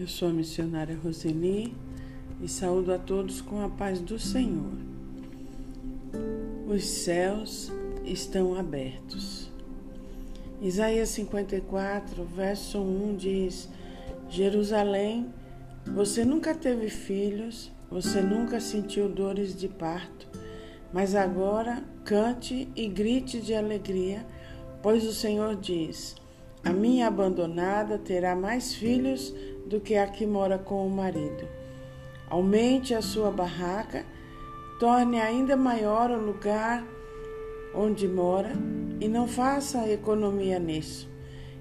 Eu sou a missionária Roseli e saúdo a todos com a paz do Senhor. Os céus estão abertos. Isaías 54, verso 1 diz: Jerusalém, você nunca teve filhos, você nunca sentiu dores de parto, mas agora cante e grite de alegria, pois o Senhor diz: A minha abandonada terá mais filhos do que a que mora com o marido. Aumente a sua barraca, torne ainda maior o lugar onde mora e não faça economia nisso.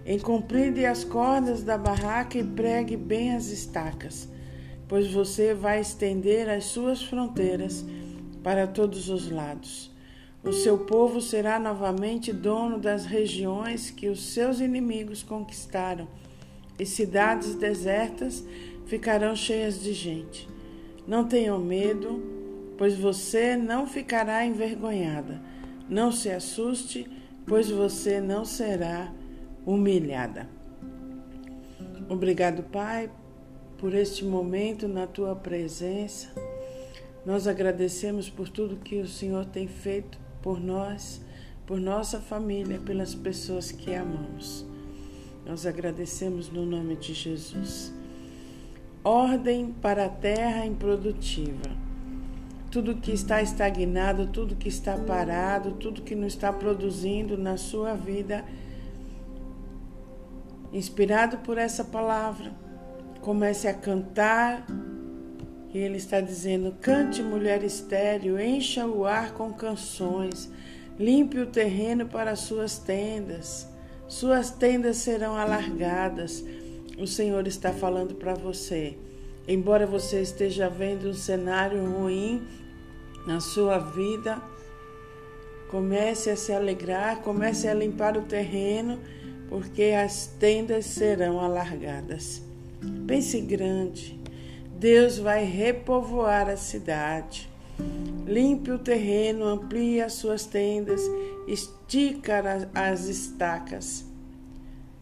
Encompride as cordas da barraca e pregue bem as estacas, pois você vai estender as suas fronteiras para todos os lados. O seu povo será novamente dono das regiões que os seus inimigos conquistaram e cidades desertas ficarão cheias de gente. Não tenham medo, pois você não ficará envergonhada. Não se assuste, pois você não será humilhada. Obrigado, Pai, por este momento na tua presença. Nós agradecemos por tudo que o Senhor tem feito por nós, por nossa família, pelas pessoas que amamos. Nós agradecemos no nome de Jesus. Ordem para a terra improdutiva. Tudo que está estagnado, tudo que está parado, tudo que não está produzindo na sua vida, inspirado por essa palavra, comece a cantar. E ele está dizendo: cante, mulher estéreo, encha o ar com canções, limpe o terreno para as suas tendas. Suas tendas serão alargadas. O Senhor está falando para você. Embora você esteja vendo um cenário ruim na sua vida, comece a se alegrar, comece a limpar o terreno, porque as tendas serão alargadas. Pense grande. Deus vai repovoar a cidade. Limpe o terreno, amplie as suas tendas, estica as estacas.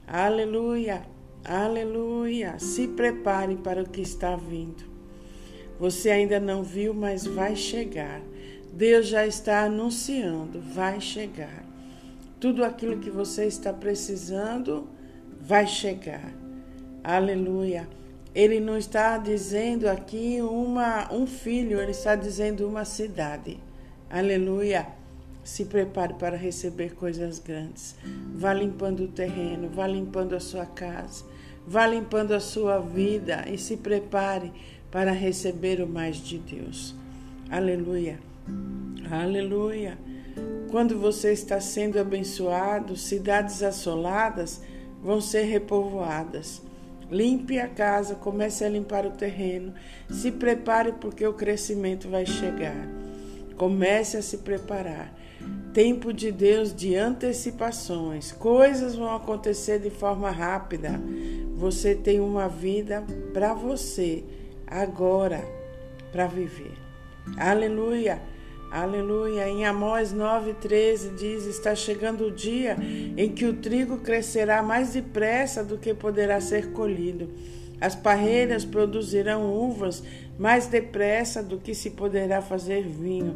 Aleluia, aleluia. Se prepare para o que está vindo. Você ainda não viu, mas vai chegar. Deus já está anunciando, vai chegar. Tudo aquilo que você está precisando vai chegar. Aleluia. Ele não está dizendo aqui uma, um filho, ele está dizendo uma cidade. Aleluia. Se prepare para receber coisas grandes. Vá limpando o terreno, vá limpando a sua casa, vá limpando a sua vida e se prepare para receber o mais de Deus. Aleluia. Aleluia. Quando você está sendo abençoado, cidades assoladas vão ser repovoadas. Limpe a casa, comece a limpar o terreno. Se prepare porque o crescimento vai chegar. Comece a se preparar. Tempo de Deus de antecipações. Coisas vão acontecer de forma rápida. Você tem uma vida para você agora para viver. Aleluia. Aleluia. Em Amós 9,13 diz: Está chegando o dia em que o trigo crescerá mais depressa do que poderá ser colhido. As parreiras produzirão uvas mais depressa do que se poderá fazer vinho.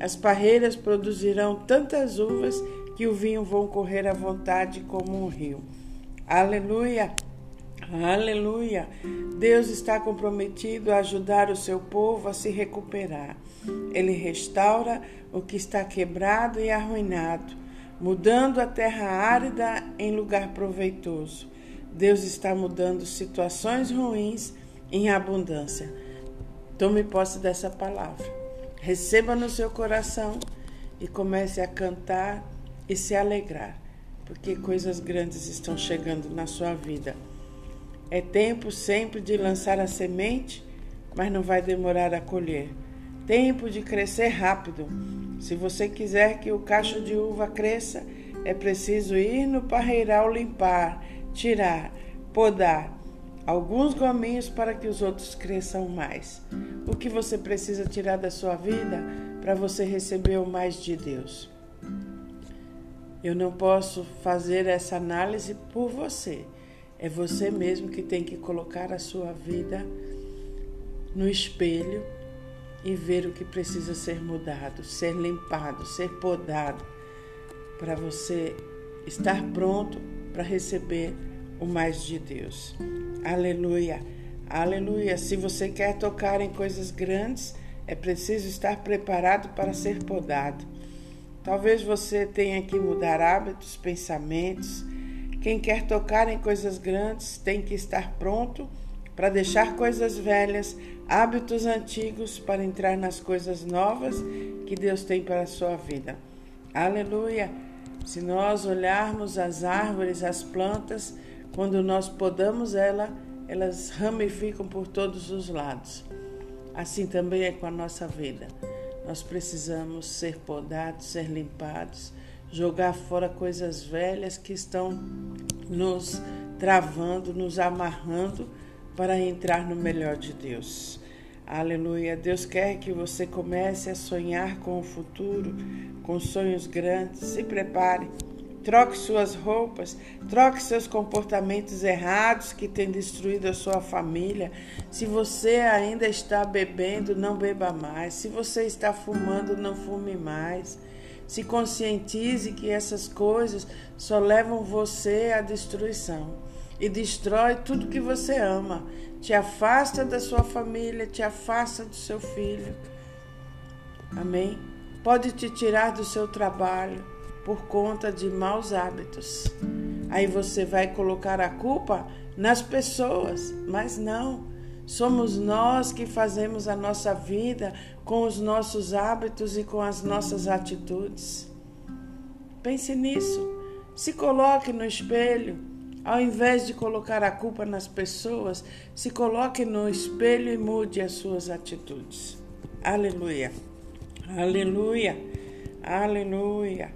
As parreiras produzirão tantas uvas que o vinho vão correr à vontade como um rio. Aleluia! Aleluia! Deus está comprometido a ajudar o seu povo a se recuperar. Ele restaura o que está quebrado e arruinado, mudando a terra árida em lugar proveitoso. Deus está mudando situações ruins em abundância. Tome posse dessa palavra. Receba no seu coração e comece a cantar e se alegrar, porque coisas grandes estão chegando na sua vida. É tempo sempre de lançar a semente, mas não vai demorar a colher. Tempo de crescer rápido. Se você quiser que o cacho de uva cresça, é preciso ir no parreiral limpar, tirar, podar alguns gominhos para que os outros cresçam mais. O que você precisa tirar da sua vida para você receber o mais de Deus? Eu não posso fazer essa análise por você. É você mesmo que tem que colocar a sua vida no espelho e ver o que precisa ser mudado, ser limpado, ser podado, para você estar pronto para receber o mais de Deus. Aleluia, aleluia. Se você quer tocar em coisas grandes, é preciso estar preparado para ser podado. Talvez você tenha que mudar hábitos, pensamentos. Quem quer tocar em coisas grandes tem que estar pronto para deixar coisas velhas, hábitos antigos para entrar nas coisas novas que Deus tem para a sua vida. Aleluia! Se nós olharmos as árvores, as plantas, quando nós podamos ela, elas ramificam por todos os lados. Assim também é com a nossa vida. Nós precisamos ser podados, ser limpados, jogar fora coisas velhas que estão nos travando, nos amarrando para entrar no melhor de Deus. Aleluia. Deus quer que você comece a sonhar com o futuro, com sonhos grandes. Se prepare troque suas roupas, troque seus comportamentos errados que têm destruído a sua família. Se você ainda está bebendo, não beba mais. Se você está fumando, não fume mais. Se conscientize que essas coisas só levam você à destruição e destrói tudo que você ama. Te afasta da sua família, te afasta do seu filho. Amém? Pode te tirar do seu trabalho por conta de maus hábitos. Aí você vai colocar a culpa nas pessoas, mas não. Somos nós que fazemos a nossa vida com os nossos hábitos e com as nossas atitudes. Pense nisso. Se coloque no espelho. Ao invés de colocar a culpa nas pessoas, se coloque no espelho e mude as suas atitudes. Aleluia. Aleluia. Aleluia.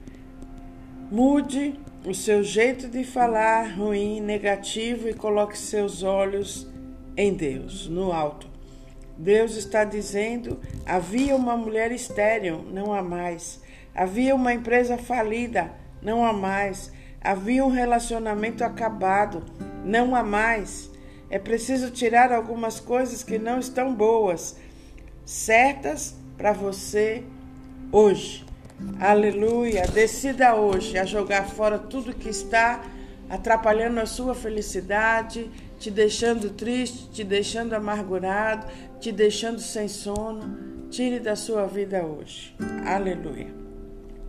Mude o seu jeito de falar ruim, negativo e coloque seus olhos em Deus, no alto. Deus está dizendo: havia uma mulher estéril, não há mais. Havia uma empresa falida, não há mais. Havia um relacionamento acabado, não há mais. É preciso tirar algumas coisas que não estão boas, certas para você hoje. Aleluia. Decida hoje a jogar fora tudo que está atrapalhando a sua felicidade, te deixando triste, te deixando amargurado, te deixando sem sono. Tire da sua vida hoje. Aleluia.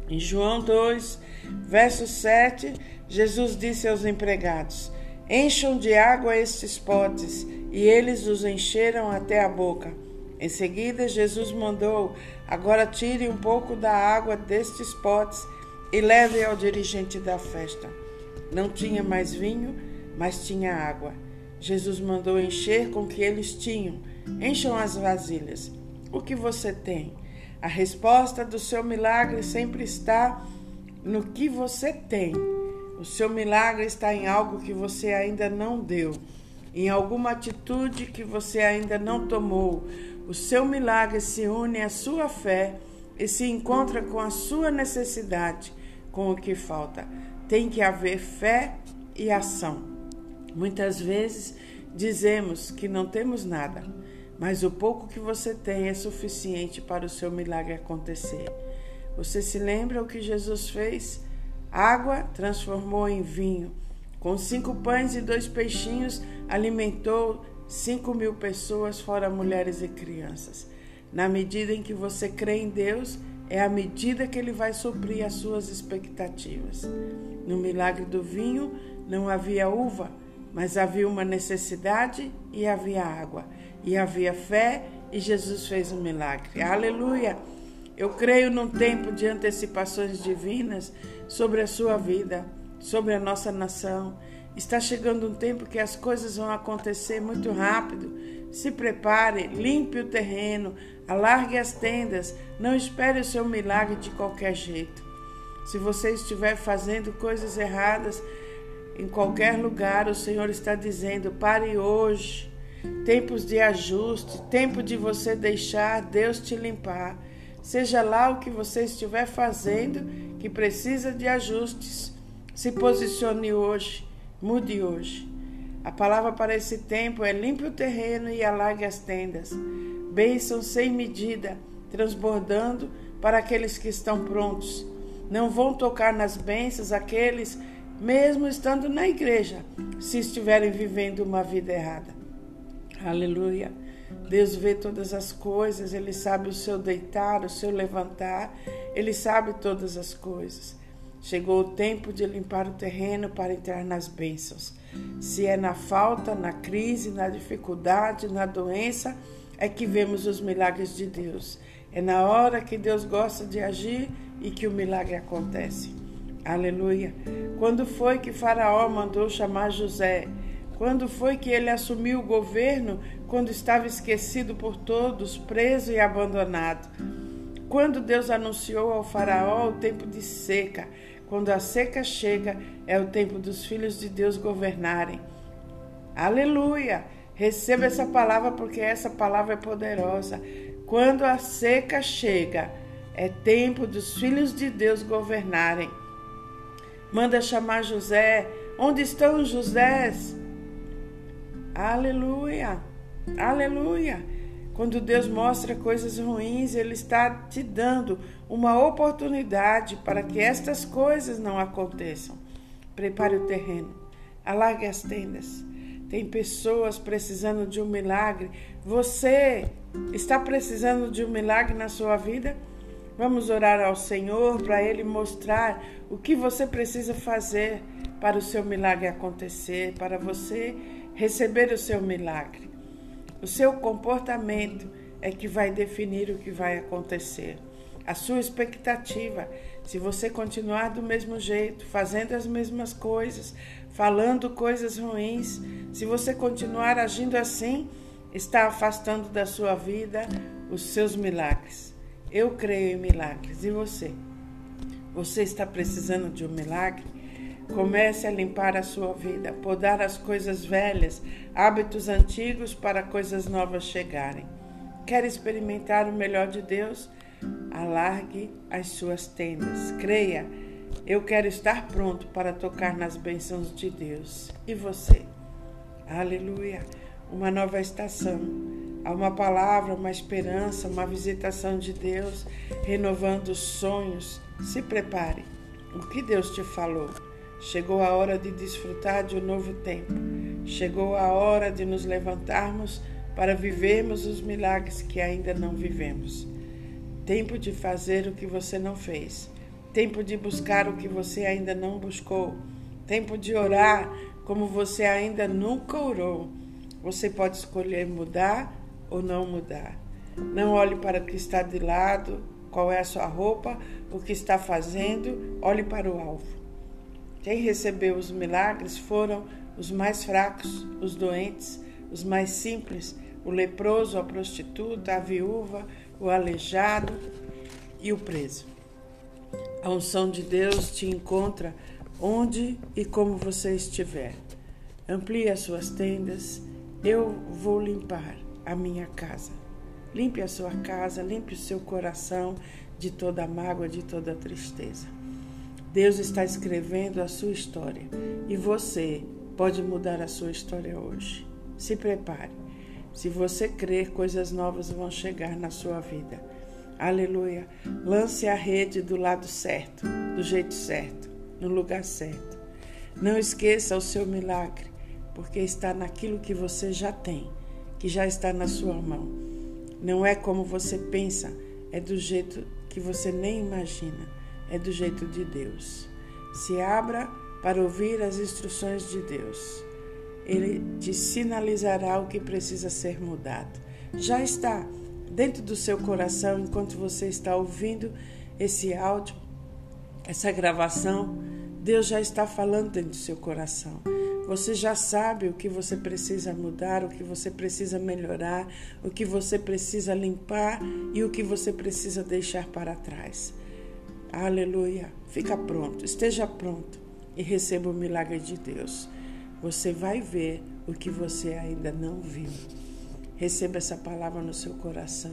Em João 2, verso 7, Jesus disse aos empregados: Encham de água estes potes, e eles os encheram até a boca. Em seguida, Jesus mandou: Agora tire um pouco da água destes potes e leve ao dirigente da festa. Não tinha mais vinho, mas tinha água. Jesus mandou encher com o que eles tinham. Encham as vasilhas. O que você tem? A resposta do seu milagre sempre está no que você tem. O seu milagre está em algo que você ainda não deu, em alguma atitude que você ainda não tomou o seu milagre se une à sua fé e se encontra com a sua necessidade, com o que falta. Tem que haver fé e ação. Muitas vezes dizemos que não temos nada, mas o pouco que você tem é suficiente para o seu milagre acontecer. Você se lembra o que Jesus fez? Água transformou em vinho. Com cinco pães e dois peixinhos, alimentou Cinco mil pessoas, fora mulheres e crianças. Na medida em que você crê em Deus, é a medida que Ele vai suprir as suas expectativas. No milagre do vinho, não havia uva, mas havia uma necessidade e havia água. E havia fé e Jesus fez um milagre. Aleluia! Eu creio num tempo de antecipações divinas sobre a sua vida, sobre a nossa nação Está chegando um tempo que as coisas vão acontecer muito rápido. Se prepare, limpe o terreno, alargue as tendas, não espere o seu milagre de qualquer jeito. Se você estiver fazendo coisas erradas em qualquer lugar, o Senhor está dizendo: pare hoje. Tempos de ajuste, tempo de você deixar Deus te limpar. Seja lá o que você estiver fazendo que precisa de ajustes, se posicione hoje Mude hoje. A palavra para esse tempo é limpe o terreno e alargue as tendas. Bênção sem medida, transbordando para aqueles que estão prontos. Não vão tocar nas bênçãos aqueles, mesmo estando na igreja, se estiverem vivendo uma vida errada. Aleluia. Deus vê todas as coisas, Ele sabe o seu deitar, o seu levantar, Ele sabe todas as coisas. Chegou o tempo de limpar o terreno para entrar nas bênçãos. Se é na falta, na crise, na dificuldade, na doença, é que vemos os milagres de Deus. É na hora que Deus gosta de agir e que o milagre acontece. Aleluia. Quando foi que Faraó mandou chamar José? Quando foi que ele assumiu o governo quando estava esquecido por todos, preso e abandonado? Quando Deus anunciou ao Faraó o tempo de seca, quando a seca chega, é o tempo dos filhos de Deus governarem. Aleluia! Receba essa palavra porque essa palavra é poderosa. Quando a seca chega, é tempo dos filhos de Deus governarem. Manda chamar José. Onde estão os Josés? Aleluia! Aleluia! Quando Deus mostra coisas ruins, Ele está te dando uma oportunidade para que estas coisas não aconteçam. Prepare o terreno, alargue as tendas. Tem pessoas precisando de um milagre. Você está precisando de um milagre na sua vida? Vamos orar ao Senhor para Ele mostrar o que você precisa fazer para o seu milagre acontecer, para você receber o seu milagre. O seu comportamento é que vai definir o que vai acontecer. A sua expectativa, se você continuar do mesmo jeito, fazendo as mesmas coisas, falando coisas ruins, se você continuar agindo assim, está afastando da sua vida os seus milagres. Eu creio em milagres. E você? Você está precisando de um milagre? Comece a limpar a sua vida, podar as coisas velhas, hábitos antigos para coisas novas chegarem. Quer experimentar o melhor de Deus? Alargue as suas tendas. Creia, eu quero estar pronto para tocar nas bênçãos de Deus. E você? Aleluia! Uma nova estação. Há uma palavra, uma esperança, uma visitação de Deus, renovando os sonhos. Se prepare. O que Deus te falou? Chegou a hora de desfrutar de um novo tempo. Chegou a hora de nos levantarmos para vivermos os milagres que ainda não vivemos. Tempo de fazer o que você não fez. Tempo de buscar o que você ainda não buscou. Tempo de orar como você ainda nunca orou. Você pode escolher mudar ou não mudar. Não olhe para o que está de lado, qual é a sua roupa, o que está fazendo, olhe para o alvo. Quem recebeu os milagres foram os mais fracos, os doentes, os mais simples, o leproso, a prostituta, a viúva, o aleijado e o preso. A unção de Deus te encontra onde e como você estiver. Amplie as suas tendas, eu vou limpar a minha casa. Limpe a sua casa, limpe o seu coração de toda mágoa, de toda tristeza. Deus está escrevendo a sua história e você pode mudar a sua história hoje. Se prepare. Se você crer, coisas novas vão chegar na sua vida. Aleluia. Lance a rede do lado certo, do jeito certo, no lugar certo. Não esqueça o seu milagre, porque está naquilo que você já tem, que já está na sua mão. Não é como você pensa, é do jeito que você nem imagina é do jeito de Deus. Se abra para ouvir as instruções de Deus. Ele te sinalizará o que precisa ser mudado. Já está dentro do seu coração enquanto você está ouvindo esse áudio, essa gravação. Deus já está falando dentro do seu coração. Você já sabe o que você precisa mudar, o que você precisa melhorar, o que você precisa limpar e o que você precisa deixar para trás. Aleluia. Fica pronto, esteja pronto e receba o milagre de Deus. Você vai ver o que você ainda não viu. Receba essa palavra no seu coração.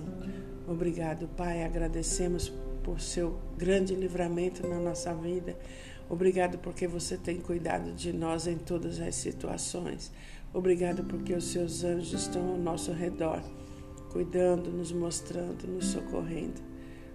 Obrigado, Pai. Agradecemos por seu grande livramento na nossa vida. Obrigado porque você tem cuidado de nós em todas as situações. Obrigado porque os seus anjos estão ao nosso redor, cuidando, nos mostrando, nos socorrendo.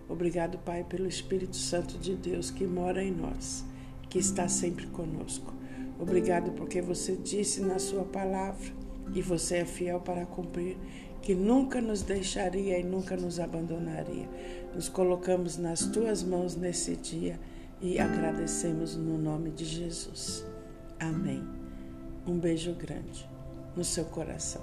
Obrigado, Pai, pelo Espírito Santo de Deus que mora em nós, que está sempre conosco. Obrigado porque você disse na sua palavra e você é fiel para cumprir que nunca nos deixaria e nunca nos abandonaria. Nos colocamos nas tuas mãos nesse dia e agradecemos no nome de Jesus. Amém. Um beijo grande no seu coração.